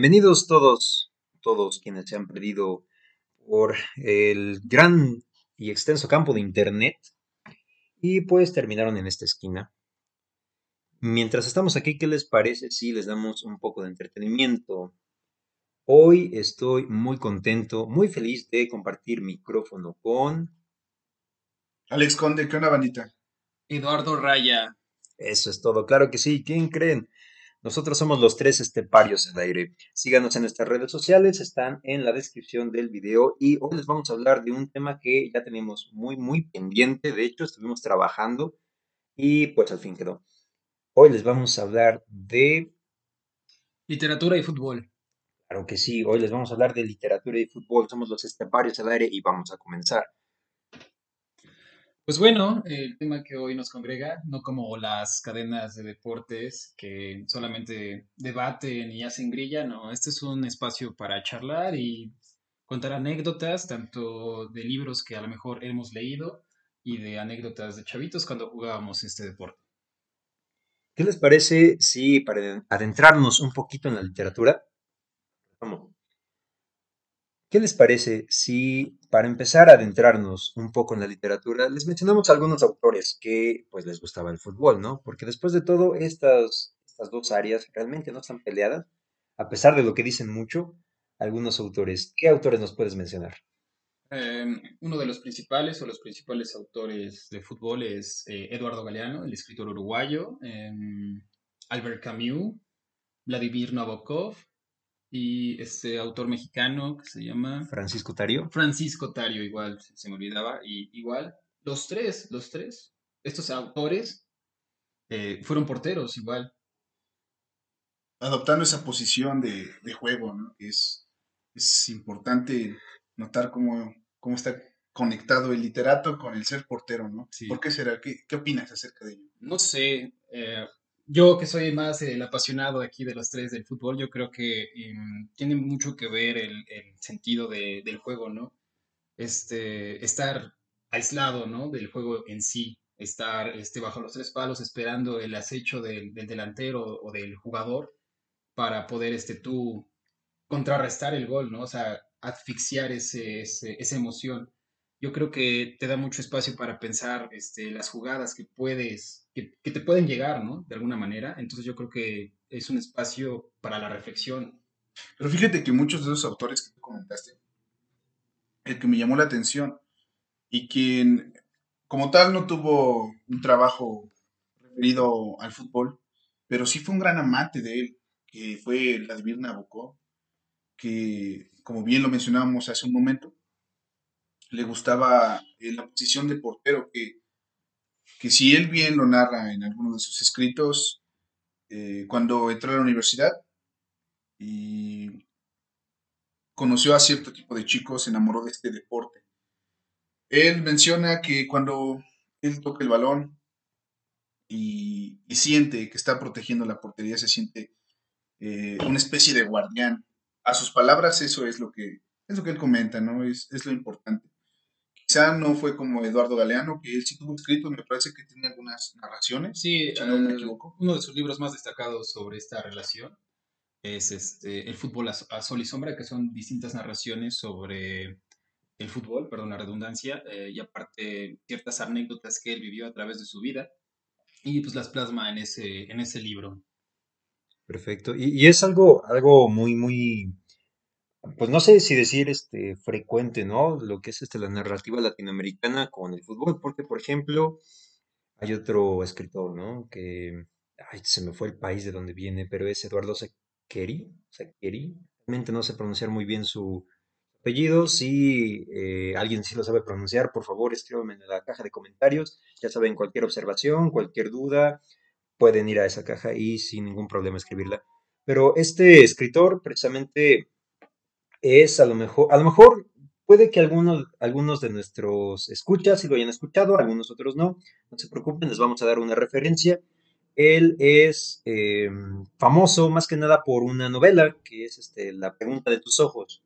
bienvenidos todos, todos quienes se han perdido por el gran y extenso campo de Internet y pues terminaron en esta esquina. Mientras estamos aquí, ¿qué les parece si les damos un poco de entretenimiento? Hoy estoy muy contento, muy feliz de compartir micrófono con... Alex Conde, ¿qué onda, bandita? Eduardo Raya. Eso es todo, claro que sí. ¿Quién creen? Nosotros somos los tres esteparios al aire. Síganos en nuestras redes sociales, están en la descripción del video y hoy les vamos a hablar de un tema que ya teníamos muy, muy pendiente. De hecho, estuvimos trabajando y pues al fin quedó. Hoy les vamos a hablar de... Literatura y fútbol. Claro que sí, hoy les vamos a hablar de literatura y fútbol. Somos los esteparios al aire y vamos a comenzar. Pues bueno, el tema que hoy nos congrega, no como las cadenas de deportes que solamente debaten y hacen grilla, no, este es un espacio para charlar y contar anécdotas, tanto de libros que a lo mejor hemos leído y de anécdotas de chavitos cuando jugábamos este deporte. ¿Qué les parece si para adentrarnos un poquito en la literatura, vamos, ¿Qué les parece si, para empezar a adentrarnos un poco en la literatura, les mencionamos algunos autores que pues les gustaba el fútbol, ¿no? Porque después de todo, estas, estas dos áreas realmente no están peleadas, a pesar de lo que dicen mucho algunos autores. ¿Qué autores nos puedes mencionar? Em, uno de los principales o los principales autores de fútbol es eh, Eduardo Galeano, el escritor uruguayo, em, Albert Camus, Vladimir Nabokov, y este autor mexicano que se llama Francisco Tario. Francisco Tario, igual, se me olvidaba, y igual, los tres, los tres, estos autores eh, fueron porteros, igual. Adoptando esa posición de, juego, ¿no? Es, es importante notar cómo, cómo está conectado el literato con el ser portero, ¿no? ¿Por qué será? ¿Qué, ¿Qué, opinas acerca de ello? No sé, eh, yo que soy más el apasionado aquí de los tres del fútbol, yo creo que em, tiene mucho que ver el, sentido del juego, ¿no? Este, estar aislado, ¿no? Del juego en sí, estar este, bajo los tres palos esperando el acecho del, delantero o del jugador para poder este, tú contrarrestar el gol, ¿no? O sea, asfixiar ese, esa emoción yo creo que te da mucho espacio para pensar este, las jugadas que puedes, que, te pueden llegar, ¿no? De alguna manera. Entonces yo creo que es un espacio para la reflexión. Pero fíjate que muchos de esos autores que tú comentaste, el que me llamó la atención y quien como tal no tuvo un trabajo referido al fútbol, pero sí fue un gran amante de él, que fue Vladimir Nabokov, que como bien lo mencionábamos hace un momento, le gustaba eh, la posición de portero, que, que si él bien lo narra en algunos de sus escritos, eh, cuando entró a la universidad y conoció a cierto tipo de chicos, se enamoró de este deporte. Él menciona que cuando él toca el balón y, siente que está protegiendo la portería, se siente eh, una especie de guardián. A sus palabras, eso es lo que, es lo que él comenta, ¿no? Es, es lo importante. Quizá no fue como Eduardo Galeano, que él sí tuvo escrito, me parece que tiene algunas narraciones. Sí, si no me equivoco. Uno de sus libros más destacados sobre esta relación es este, El fútbol a, sol y sombra, que son distintas narraciones sobre el fútbol, perdón la redundancia, eh, y aparte ciertas anécdotas que él vivió a través de su vida, y pues las plasma en ese, en ese libro. Perfecto. Y, y es algo, algo muy, muy pues no sé si decir este frecuente, ¿no? Lo que es este, la narrativa latinoamericana con el fútbol, porque por ejemplo, hay otro escritor, ¿no? Que, ay, se me fue el país de donde viene, pero es Eduardo Sequeri, Sequeri, realmente no sé pronunciar muy bien su apellido, si eh, alguien sí lo sabe pronunciar, por favor, escríbanme en la caja de comentarios, ya saben, cualquier observación, cualquier duda, pueden ir a esa caja y sin ningún problema escribirla. Pero este escritor, precisamente, es a lo mejor, a lo mejor puede que algunos, algunos de nuestros escuchas sí lo hayan escuchado, algunos otros no. No se preocupen, les vamos a dar una referencia. Él es em, famoso más que nada por una novela que es este, La pregunta de tus ojos.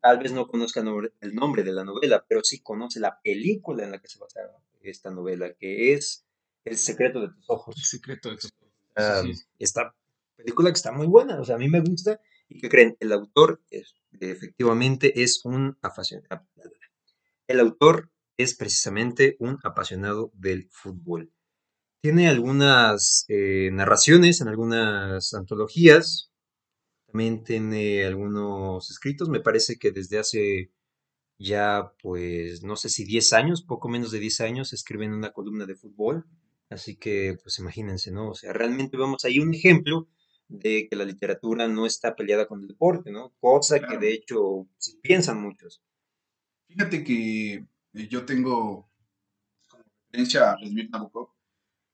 Tal vez no conozca el nombre de la novela, pero sí conoce la película en la que se basa esta novela, que es El secreto de tus ojos. El secreto de tus ojos. Ah, esta película que está muy buena, o sea, a mí me gusta ¿Y qué creen? El autor es, efectivamente es un apasionado. El autor es precisamente un apasionado del fútbol. Tiene algunas eh, narraciones en algunas antologías, también tiene algunos escritos, me parece que desde hace ya, pues, no sé si 10 años, poco menos de 10 años, escribe en una columna de fútbol. Así que, pues imagínense, ¿no? O sea, realmente vemos ahí un ejemplo de que la literatura no está peleada con el deporte, ¿no? Cosa que de hecho sí piensan muchos. Fíjate que eh, yo tengo como referencia a Vladimir Nabokov,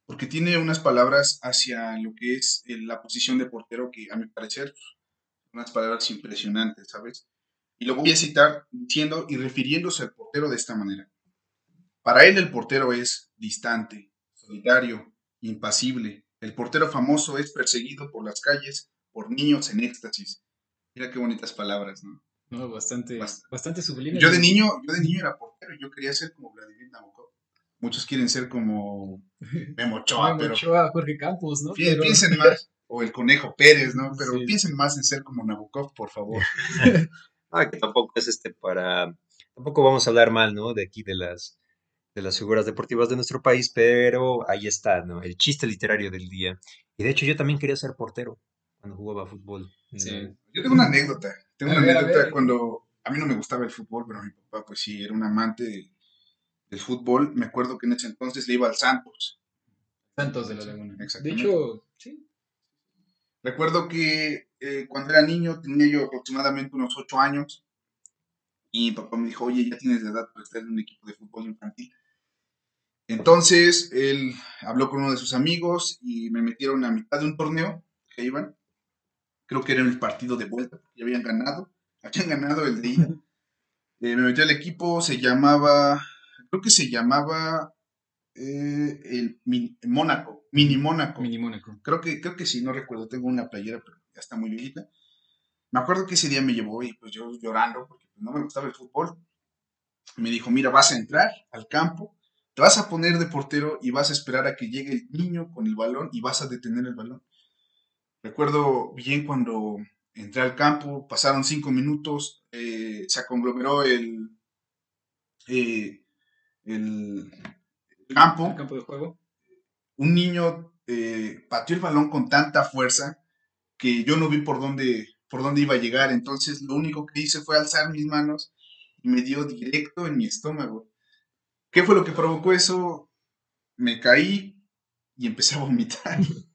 porque tiene unas palabras hacia lo que es eh, la posición de portero que, a mi parecer, unas palabras impresionantes, ¿sabes? Y lo voy a citar diciendo y refiriéndose al portero de esta manera. Para él el portero es distante, solitario, impasible. El portero famoso es perseguido por las calles por niños en éxtasis. Mira qué bonitas palabras, ¿no? No, bastante, bastante sublime. Yo de niño, yo de niño era portero, yo quería ser como Vladimir Nabokov. Muchos quieren ser como Memo Ochoa, Memo Ochoa, Jorge Campos, ¿no? Piensen más, o el Conejo Pérez, ¿no? Pero piensen más en ser como Nabokov, por favor. ah, que tampoco es este para, tampoco vamos a hablar mal, ¿no? De aquí de las, de las figuras deportivas de nuestro país, pero ahí está, ¿no? El chiste literario del día. Y de hecho yo también quería ser portero cuando jugaba fútbol. Sí. Yo tengo una anécdota. Tengo una anécdota cuando a mí no me gustaba el fútbol, pero mi papá pues sí, era un amante del fútbol. Me acuerdo que en ese entonces le iba al Santos. Santos de la Laguna. Exactamente. De hecho, sí. Recuerdo que eh, cuando era niño, tenía yo aproximadamente unos ocho años, y mi papá me dijo, oye, ya tienes la edad para estar en un equipo de fútbol infantil. Entonces él habló con uno de sus amigos y me metieron a mitad de un torneo que iban. Creo que era el partido de vuelta, ya habían ganado. Habían ganado el de ida. Eh, me metió al equipo, se llamaba, creo que se llamaba eh, el Mónaco, Mini Mónaco. Mini Mónaco. Creo que, creo que sí, no recuerdo, tengo una playera, pero ya está muy viejita. Me acuerdo que ese día me llevó y pues yo llorando porque no me gustaba el fútbol. Me dijo, mira, vas a entrar al campo te vas a poner de portero y vas a esperar a que llegue el niño con el balón y vas a detener el balón. Recuerdo bien cuando entré al campo, pasaron cinco minutos, eh, se conglomeró el, eh, el, campo. El campo de juego. Un niño eh, pateó el balón con tanta fuerza que yo no vi por dónde, por dónde iba a llegar. Entonces lo único que hice fue alzar mis manos y me dio directo en mi estómago. ¿Qué fue lo que provocó eso? Me caí y empecé a vomitar.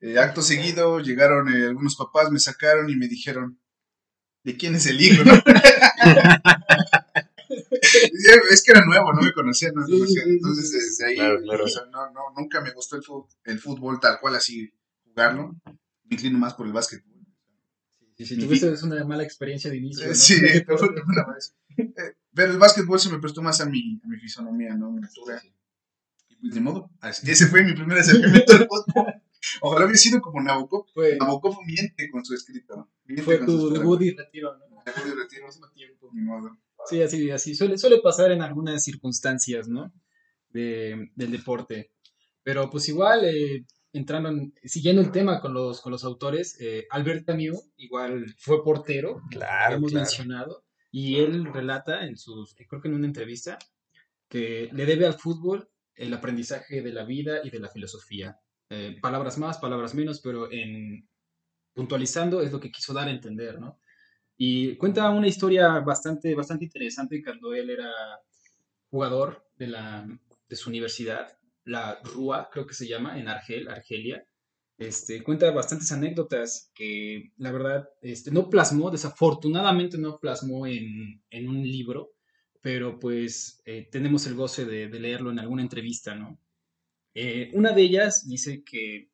Eh, acto seguido llegaron eh, algunos papás, me sacaron y me dijeron, ¿de quién es el hijo? es que era nuevo, no me conocía, no me conocía. Entonces, desde ahí, no, no, nunca me gustó el fútbol, el fútbol, tal cual así jugarlo. Me inclino más por el básquetbol. Sí, sí, tuviste una mala experiencia de inicio. ¿no? Sí, una vez. Pero el básquetbol se me prestó más a mi, a mi fisonomía, ¿no? Mi natura. Y pues de modo, ese fue mi primer acercamiento al fútbol. Ojalá hubiera sido como Nabokov. Fue, Nabokov miente con su escrito. fue tu debut y retiro, ¿no? Debut y retiro. Mismo tiempo. Ni modo. Sí, así, así. Suele, suele pasar en algunas circunstancias, ¿no? De, del deporte. Pero pues igual, eh, entrando, siguiendo el tema con los, con los autores, eh, Albert Camus igual fue portero, claro, hemos mencionado. Y él relata en sus, creo que en una entrevista, que le debe al fútbol el aprendizaje de la vida y de la filosofía. Eh, palabras más, palabras menos, pero en puntualizando es lo que quiso dar a entender, ¿no? Y cuenta una historia bastante, bastante interesante cuando él era jugador de, la, de su universidad, la RUA, creo que se llama, en Argel, Argelia, este, cuenta bastantes anécdotas que la verdad este, no plasmó, desafortunadamente no plasmó en, un libro, pero pues eh, tenemos el goce de, leerlo en alguna entrevista, ¿no? Eh, una de ellas dice que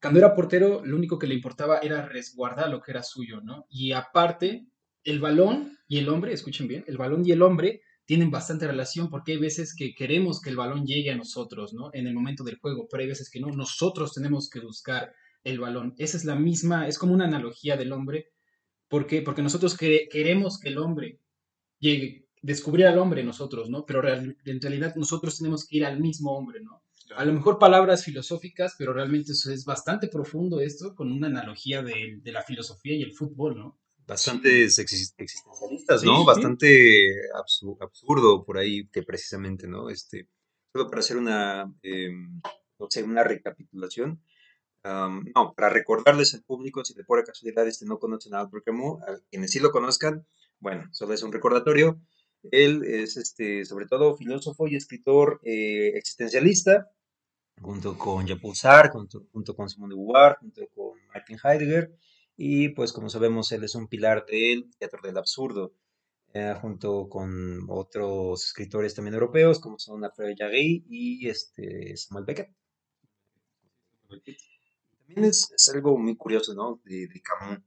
cuando era portero lo único que le importaba era resguardar lo que era suyo, ¿no? Y aparte, el balón y el hombre, escuchen bien, el balón y el hombre tienen bastante relación porque hay veces que queremos que el balón llegue a nosotros, ¿no? En el momento del juego, pero hay veces que no, nosotros tenemos que buscar el balón. Esa es la misma, es como una analogía del hombre. ¿Por qué? Porque nosotros queremos que el hombre llegue descubrir al hombre nosotros, ¿no? Pero real- en realidad nosotros tenemos que ir al mismo hombre, ¿no? A lo mejor palabras filosóficas, pero realmente eso es bastante profundo esto, con una analogía de, de la filosofía y el fútbol, ¿no? Bastante exis- existencialistas, ¿no? Sí, sí. Bastante absu- absurdo por ahí que precisamente, ¿no? Este, solo para hacer una, em, no sé, una recapitulación. am, no, para recordarles al público, si de pura casualidad este no conocen a Albert Camus, a quienes sí lo conozcan, bueno, solo es un recordatorio. Él es, este, sobre todo, filósofo y escritor eh, existencialista, junto con Jean-Paul Sartre, junto, junto con Simone de Beauvoir, junto con Martin Heidegger, y pues como sabemos, él es un pilar del teatro del absurdo, eh, junto con otros escritores también europeos, como son Alfred Jarry y este, Samuel Beckett. También es, es algo muy curioso, ¿no? De, de Camus,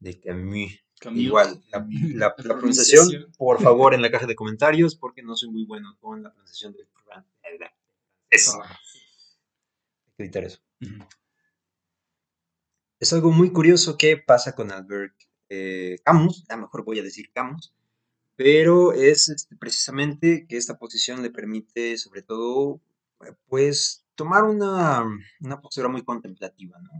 de Camus. Camus. Igual, la, Camus. la- La la pronunciación, por favor, en la caja de comentarios, porque no soy muy bueno con la pronunciación del programa. Es, hay Ah, que evitar eso. Es algo muy curioso que pasa con Albert eh, Camus, a lo mejor voy a decir Camus, pero es este, precisamente que esta posición le permite, sobre todo, pues, tomar una, una postura muy contemplativa, ¿no?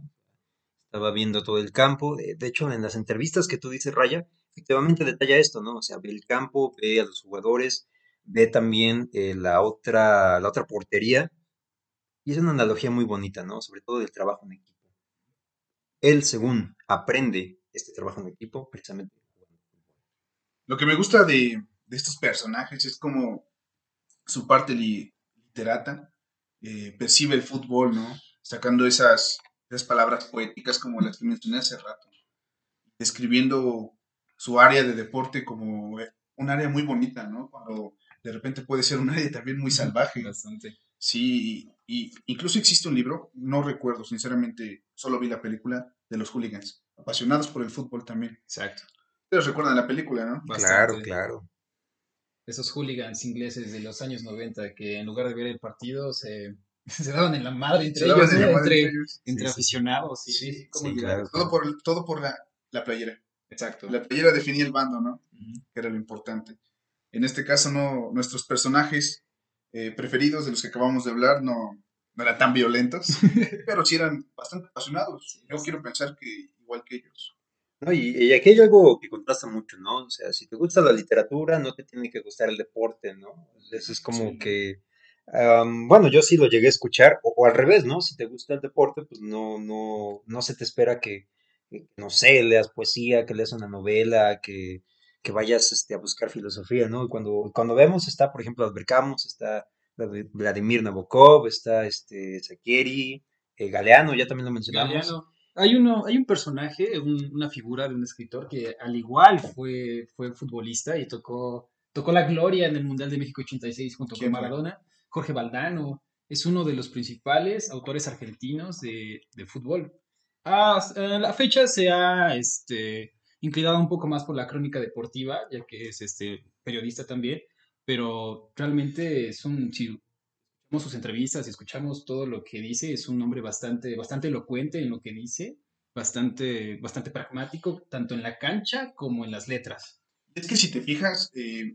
Estaba viendo todo el campo, de, de hecho, en las entrevistas que tú dices, Raya, efectivamente detalla esto, ¿no? O sea, ve el campo, ve a los jugadores, ve también eh, la otra, la otra portería, y es una analogía muy bonita, ¿no? Sobre todo del trabajo en equipo. Él, según aprende este trabajo en equipo, precisamente. Lo que me gusta de, de estos personajes es como su parte li- literata eh, percibe el fútbol, ¿no? Sacando esas, esas palabras poéticas como las que mencioné hace rato, describiendo su área de deporte como eh, un área muy bonita, ¿no? Cuando de repente puede ser un área también muy salvaje. Bastante. Sí, y incluso existe un libro, no recuerdo, sinceramente, solo vi la película de los hooligans, apasionados por el fútbol también. Exacto. Ustedes recuerdan la película, ¿no? Claro, Bastante. claro. Esos hooligans ingleses de los años 90 que en lugar de ver el partido se, se daban en la madre entre Se ellos, en la ¿no? madre entre, entre ellos. entre Sí, sí. aficionados. Sí, Sí, claro. Todo por, todo por la, la playera. Exacto. La playera definía el bando, ¿no? Que era lo importante. En este caso, no, nuestros personajes eh, preferidos de los que acabamos de hablar no, no eran tan violentos, pero sí eran bastante apasionados. Yo quiero pensar que igual que ellos. No, y, y aquí hay algo que contrasta mucho, ¿no? O sea, si te gusta la literatura, no te tiene que gustar el deporte, ¿no? Eso es como Sí. que, am, bueno, yo sí lo llegué a escuchar, o, o al revés, ¿no? Si te gusta el deporte, pues no, no, no se te espera que, que, no sé, leas poesía, que leas una novela, que, que vayas este, a buscar filosofía, ¿no? Cuando, cuando vemos, está, por ejemplo, Albert Camus, está Vlad- Vladimir Nabokov, está este, eh, Galeano, ya también lo mencionamos. Galeano. Hay, uno, hay un personaje, un- una figura de un escritor que al igual fue, fue futbolista y tocó, tocó la gloria en el Mundial de México 86 junto con. Maradona. Jorge Valdano es uno de los principales autores argentinos de, de fútbol. Ah, a la fecha se ha este, inclinado un poco más por la crónica deportiva, ya que es este, periodista también, pero realmente es un, si escuchamos sus entrevistas y escuchamos todo lo que dice, es un hombre bastante, bastante elocuente en lo que dice, bastante, bastante pragmático, tanto en la cancha como en las letras. Es que si te fijas, eh,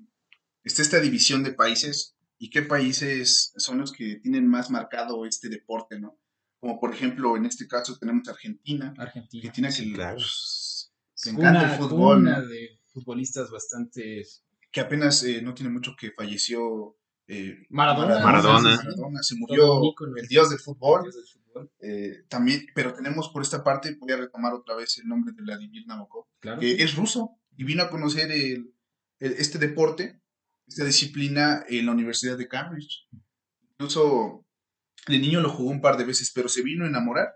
está esta división de países y qué países son los que tienen más marcado este deporte, ¿no? Como por ejemplo, en este caso tenemos Argentina, Argentina. Argentina que Sí, claro. Le Cuna- encanta el fútbol, cuna ¿no? de futbolistas bastante... que apenas eh, no tiene mucho que falleció eh, Maradona. Maradona. Maradona, se murió el dios del fútbol. Dios del fútbol, eh, también, pero tenemos por esta parte, voy a retomar otra vez el nombre de Vladimir Nabokov, Claro. que es ruso y vino a conocer el- el- este deporte, esta disciplina en la Universidad de Cambridge. Incluso de niño lo jugó un par de veces, pero se vino a enamorar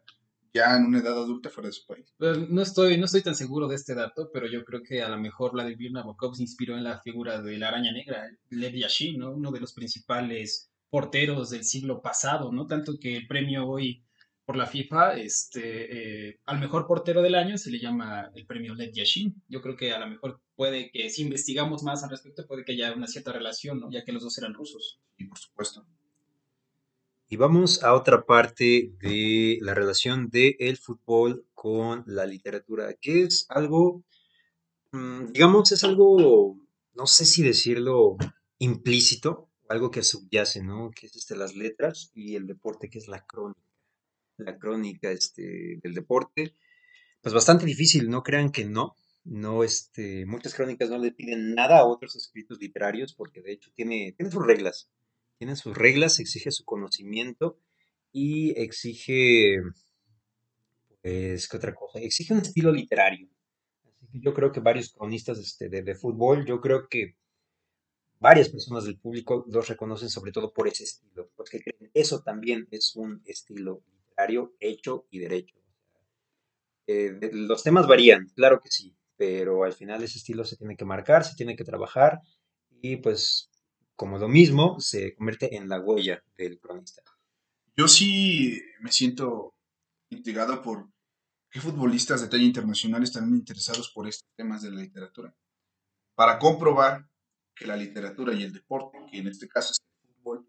ya en una edad adulta fuera de su país. Pues, no, estoy, no estoy tan seguro de este dato, pero yo creo que a lo mejor Vladimir Nabokov se inspiró en la figura de la araña negra, Lev Yashin, ¿no? uno de los principales porteros del siglo pasado, ¿no? Tanto que el premio hoy por la FIFA, este, eh, al mejor portero del año se le llama el premio Lev Yashin. Yo creo que a lo mejor puede que, si investigamos más al respecto, puede que haya una cierta relación, ¿no? Ya que los dos eran rusos. Y por supuesto, Y vamos a otra parte de la relación del fútbol con la literatura, que es algo, mm, digamos, es algo no sé si decirlo implícito, algo que subyace, ¿no? Que es este, las letras y el deporte, que es la crónica. La crónica este, del deporte, pues bastante difícil, no crean que no. No, este, muchas crónicas no le piden nada a otros escritos literarios porque de hecho tiene, tiene sus reglas. Tiene sus reglas, exige su conocimiento y exige, pues, ¿qué otra cosa? Exige un estilo literario. Yo creo que varios cronistas este, de, de fútbol, yo creo que varias personas del público los reconocen sobre todo por ese estilo, porque creen eso también es un estilo literario hecho y derecho. Eh, los temas varían, claro que sí, pero al final ese estilo se tiene que marcar, se tiene que trabajar y pues como lo mismo se convierte en la huella del cronista. Yo sí me siento intrigado por qué futbolistas de talla internacional están interesados por estos temas de la literatura. Para comprobar que la literatura y el deporte, que en este caso es el fútbol,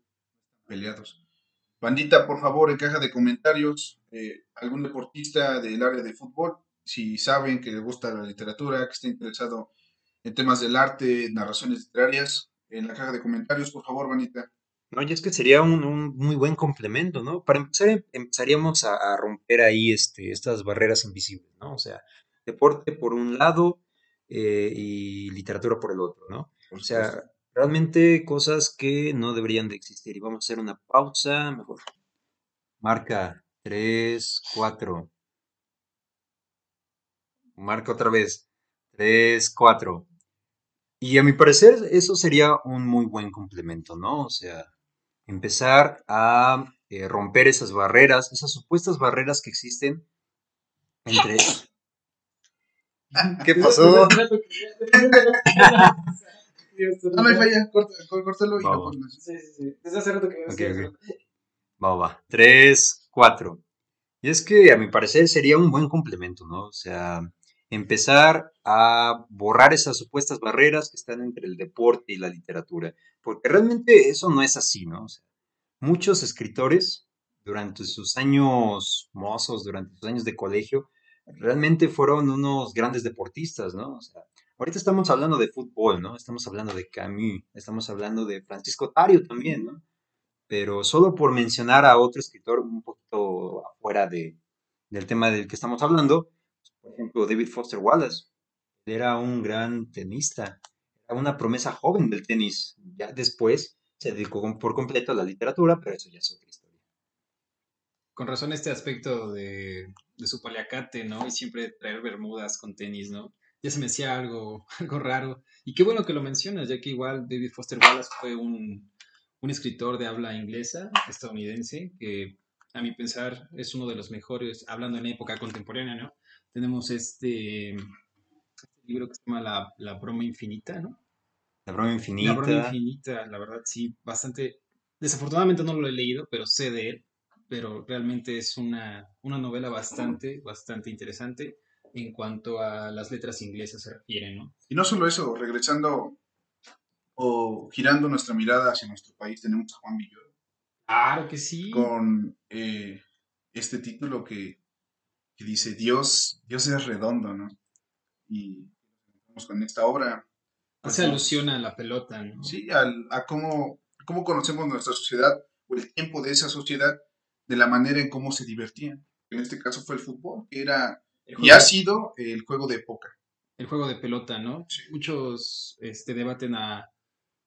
peleados. Bandita, por favor, en caja de comentarios, eh, algún deportista del área de fútbol, si saben que les gusta la literatura, que está interesado en temas del arte, narraciones literarias, en la caja de comentarios, por favor, Bandita. No, y es que sería un, un muy buen complemento, ¿no? Para empezar, em- empezaríamos a, a romper ahí este, estas barreras invisibles, ¿no? O sea, deporte por un lado eh, y literatura por el otro, ¿no? O sea, realmente cosas que no deberían de existir. Y vamos a hacer una pausa, mejor. Marca 3, 4. Marca otra vez. 3, 4. Y a mi parecer eso sería un muy buen complemento, ¿no? O sea, empezar a eh, romper esas barreras, esas supuestas barreras que existen entre... ¿Qué pasó? No, hay falla, córtalo y Va, lo pones. Sí, sí, sí. Desde hace rato que Ok, ok. Va, va. 3, 4. Y es que a mi parecer sería un buen complemento, ¿no? O sea, empezar a borrar esas supuestas barreras que están entre el deporte y la literatura, porque realmente eso no es así, ¿no? Muchos escritores durante sus años mozos, durante sus años de colegio, realmente fueron unos grandes deportistas, ¿no? Ahorita estamos hablando de fútbol, ¿no? Estamos hablando de Camus, estamos hablando de Francisco Tario también, ¿no? pero solo por mencionar a otro escritor un poquito afuera de, del tema del que estamos hablando, por ejemplo, David Foster Wallace, era un gran tenista, era una promesa joven del tenis, ya después se dedicó por completo a la literatura, pero eso ya es otra historia. Con razón este aspecto de, de su paliacate, ¿no? Y siempre traer bermudas con tenis, ¿no? Ya se me hacía algo, algo raro. Y qué bueno que lo mencionas, ya que igual David Foster Wallace fue un, un escritor de habla inglesa, estadounidense, que a mi pensar es uno de los mejores, hablando en época contemporánea, ¿no? Tenemos este, este libro que se llama La, La broma infinita, ¿no? La broma La broma infinita, infinita, la verdad, sí, bastante. Desafortunadamente no lo he leído, pero sé de él. Pero realmente es una, una novela bastante, bastante interesante en cuanto a las letras inglesas se refiere, ¿no? Y no solo eso, regresando o girando nuestra mirada hacia nuestro país, tenemos a Juan Villoro Claro que sí. con eh, este título que, que dice Dios, Dios es redondo, ¿no? Y vamos con esta obra. Hace pues, alusión a la pelota, ¿no? Sí, al- a cómo, cómo conocemos nuestra sociedad o el tiempo de esa sociedad de la manera en cómo se divertían. En este caso fue el fútbol, que era y ha sido el juego de época. el juego de pelota, ¿no? Sí. Muchos este, debaten a,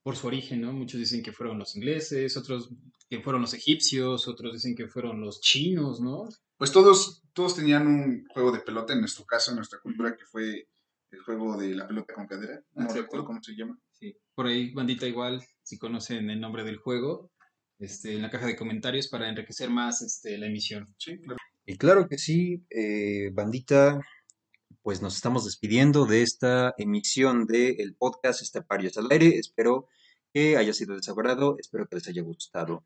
por su origen, ¿no? Muchos dicen que fueron los ingleses, otros que fueron los egipcios, otros dicen que fueron los chinos, ¿no? Pues todos, todos tenían un juego de pelota, en nuestro caso, en nuestra cultura, que fue el juego de la pelota con cadera. No Exacto. recuerdo cómo se llama. Sí. Por ahí, bandita, igual, si conocen el nombre del juego, este, en la caja de comentarios para enriquecer más este, la emisión. Sí, claro. Y claro que sí, eh, bandita, pues nos estamos despidiendo de esta emisión del podcast Esteparios al aire. Espero que haya sido de su agrado, espero que les haya gustado.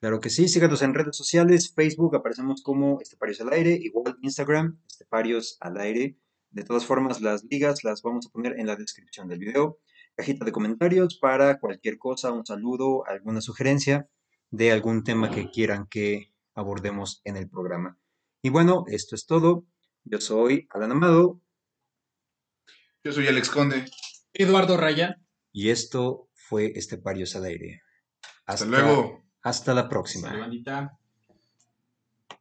Claro que sí, síganos en redes sociales, Facebook, aparecemos como Esteparios al aire, igual Instagram, Esteparios al aire. De todas formas, las ligas las vamos a poner en la descripción del video. Cajita de comentarios para cualquier cosa, un saludo, alguna sugerencia de algún tema que quieran que abordemos en el programa. Y bueno, esto es todo. Yo soy Alan Amado. Yo soy Alex Conde. Eduardo Raya. Y esto fue Esteparios al aire. Hasta luego. Hasta la próxima.